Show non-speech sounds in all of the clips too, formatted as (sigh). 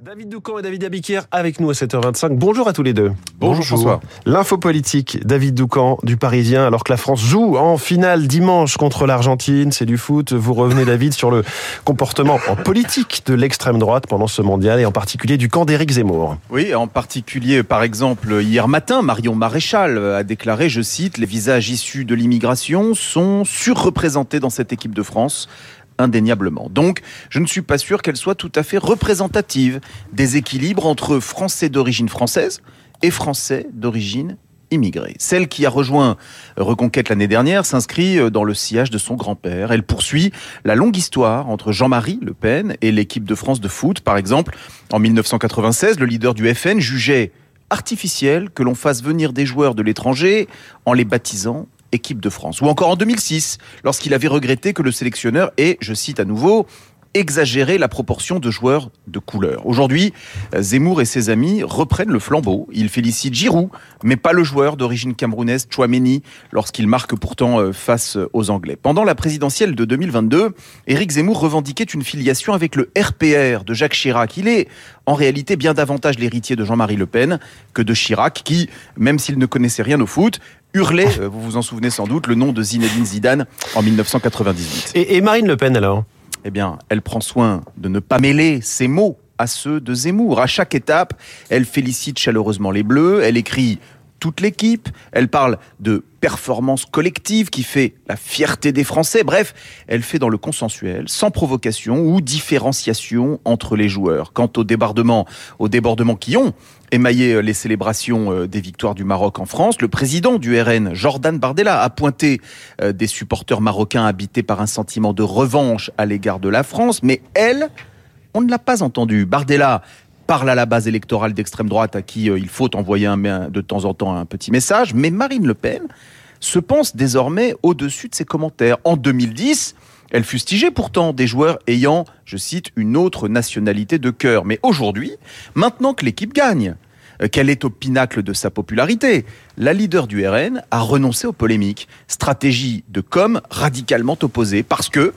David Doucan et David Abiquière avec nous à 7h25. Bonjour à tous les deux. Bonjour, François. L'info politique, David Doucan du Parisien, alors que la France joue en finale dimanche contre l'Argentine, c'est du foot. Vous revenez David sur le comportement en politique de l'extrême droite pendant ce mondial et en particulier du camp d'Éric Zemmour. Oui, en particulier par exemple hier matin, Marion Maréchal a déclaré, je cite, les visages issus de l'immigration sont surreprésentés dans cette équipe de France indéniablement. Donc, je ne suis pas sûr qu'elle soit tout à fait représentative des équilibres entre Français d'origine française et Français d'origine immigrée. Celle qui a rejoint Reconquête l'année dernière s'inscrit dans le sillage de son grand-père. Elle poursuit la longue histoire entre Jean-Marie Le Pen et l'équipe de France de foot. Par exemple, en 1996, le leader du FN jugeait artificiel que l'on fasse venir des joueurs de l'étranger en les baptisant équipe de France. Ou encore en 2006, lorsqu'il avait regretté que le sélectionneur ait, je cite à nouveau, exagéré la proportion de joueurs de couleur. Aujourd'hui, Zemmour et ses amis reprennent le flambeau. Ils félicitent Giroud, mais pas le joueur d'origine camerounaise Chouameni, lorsqu'il marque pourtant face aux Anglais. Pendant la présidentielle de 2022, Éric Zemmour revendiquait une filiation avec le RPR de Jacques Chirac. Il est en réalité bien davantage l'héritier de Jean-Marie Le Pen que de Chirac, qui, même s'il ne connaissait rien au foot, hurlait, vous vous en souvenez sans doute, le nom de Zinedine Zidane en 1998. Et, et Marine Le Pen alors? Eh bien, elle prend soin de ne pas mêler ses mots à ceux de Zemmour. À chaque étape, elle félicite chaleureusement les Bleus, elle écrit toute l'équipe, elle parle de performance collective qui fait la fierté des Français. Bref, elle fait dans le consensuel, sans provocation ou différenciation entre les joueurs. Quant aux débordements, aux débordements qui ont émaillé les célébrations des victoires du Maroc en France, le président du RN, Jordan Bardella, a pointé des supporters marocains habités par un sentiment de revanche à l'égard de la France, mais elle, on ne l'a pas entendu. Bardella parle à la base électorale d'extrême droite à qui il faut envoyer de temps en temps un petit message, mais Marine Le Pen se pense désormais au-dessus de ses commentaires. En 2010, elle fustigeait pourtant des joueurs ayant, je cite, une autre nationalité de cœur. Mais aujourd'hui, maintenant que l'équipe gagne, qu'elle est au pinacle de sa popularité, la leader du RN a renoncé aux polémiques. Stratégie de com radicalement opposée parce que,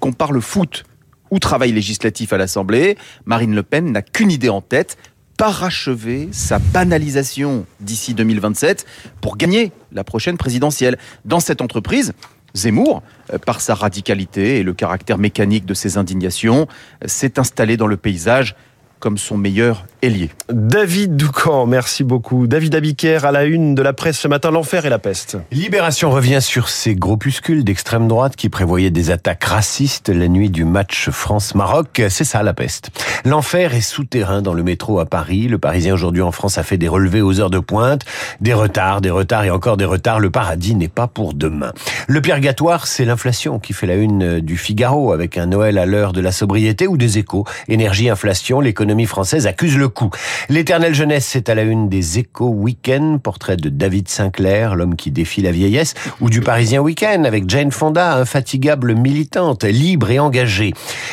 qu'on parle foot ou travail législatif à l'Assemblée, Marine Le Pen n'a qu'une idée en tête, parachever sa banalisation d'ici 2027 pour gagner la prochaine présidentielle. Dans cette entreprise, Zemmour, par sa radicalité et le caractère mécanique de ses indignations, s'est installé dans le paysage comme son meilleur ailier. David Doucan, merci beaucoup. David Abiker à la une de la presse ce matin, l'enfer et la peste. Libération revient sur ces groupuscules d'extrême droite qui prévoyaient des attaques racistes la nuit du match France-Maroc. C'est ça la peste. L'enfer est souterrain dans le métro à Paris. Le Parisien aujourd'hui en France a fait des relevés aux heures de pointe. Des retards, des retards et encore des retards. Le paradis n'est pas pour demain. Le purgatoire, c'est l'inflation qui fait la une du Figaro avec un Noël à l'heure de la sobriété ou des échos. Énergie, inflation, l'économie française accuse le coup. L'éternelle jeunesse, c'est à la une des échos week-end, portrait de David Sinclair, l'homme qui défie la vieillesse, ou du Parisien week-end avec Jane Fonda, infatigable militante, libre et engagée.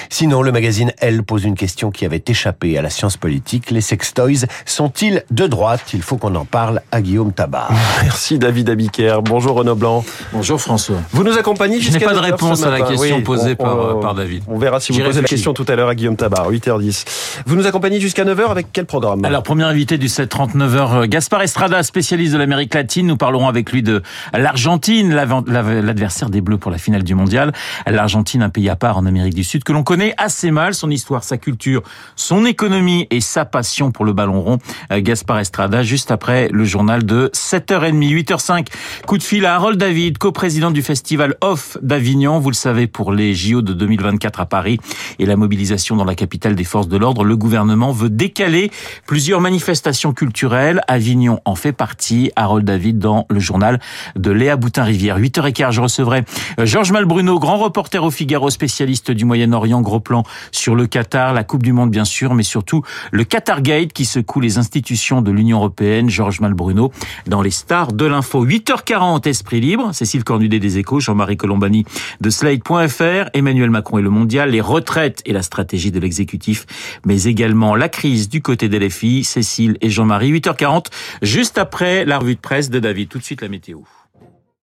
Sinon, le magazine Elle pose une question qui avait échappé à la science politique. Les sextoys sont-ils de droite? Il faut qu'on en parle à Guillaume Tabar. (laughs) Merci David Abiker. Bonjour Renaud Blanc. Bonjour François. Vous nous accompagnez jusqu'à Je n'ai pas de réponse à la question oui, posée on, par, on, par David. On verra si vous posez la question tout à l'heure à Guillaume Tabar, 8h10. Vous nous accompagnez jusqu'à 9h avec quel programme? Alors, premier invité du 7-39h, Gaspar Estrada, spécialiste de l'Amérique latine. Nous parlerons avec lui de l'Argentine, l'adversaire des Bleus pour la finale du mondial. L'Argentine, un pays à part en Amérique du Sud que l'on connaît assez mal. Son histoire, sa culture, son économie et sa passion pour le ballon rond. Gaspar Estrada, juste après le journal de 7h30, 8h05. Coup de fil à Harold David, coprésident du festival Off d'Avignon. Vous le savez, pour les JO de 2024 à Paris et la mobilisation dans la capitale des forces de l'ordre, le gouvernement veut décaler plusieurs manifestations culturelles. Avignon en fait partie. Harold David dans le journal de Léa Boutin-Rivière. 8h15, je recevrai Georges Malbruno, grand reporter au Figaro, spécialiste du Moyen-Orient, gros plan sur le Qatar, la Coupe du Monde bien sûr, mais surtout le Qatar Gate qui secoue les institutions de l'Union Européenne. Georges Malbruno dans les stars de l'info. 8h40, Esprit Libre. Cécile Cornudet des Échos, Jean-Marie Colombani de Slate.fr, Emmanuel Macron et le Mondial, les retraites et la stratégie de l'exécutif, mais la crise du côté des LFI, Cécile et Jean-Marie. 8h40, juste après la revue de presse de David. Tout de suite la météo.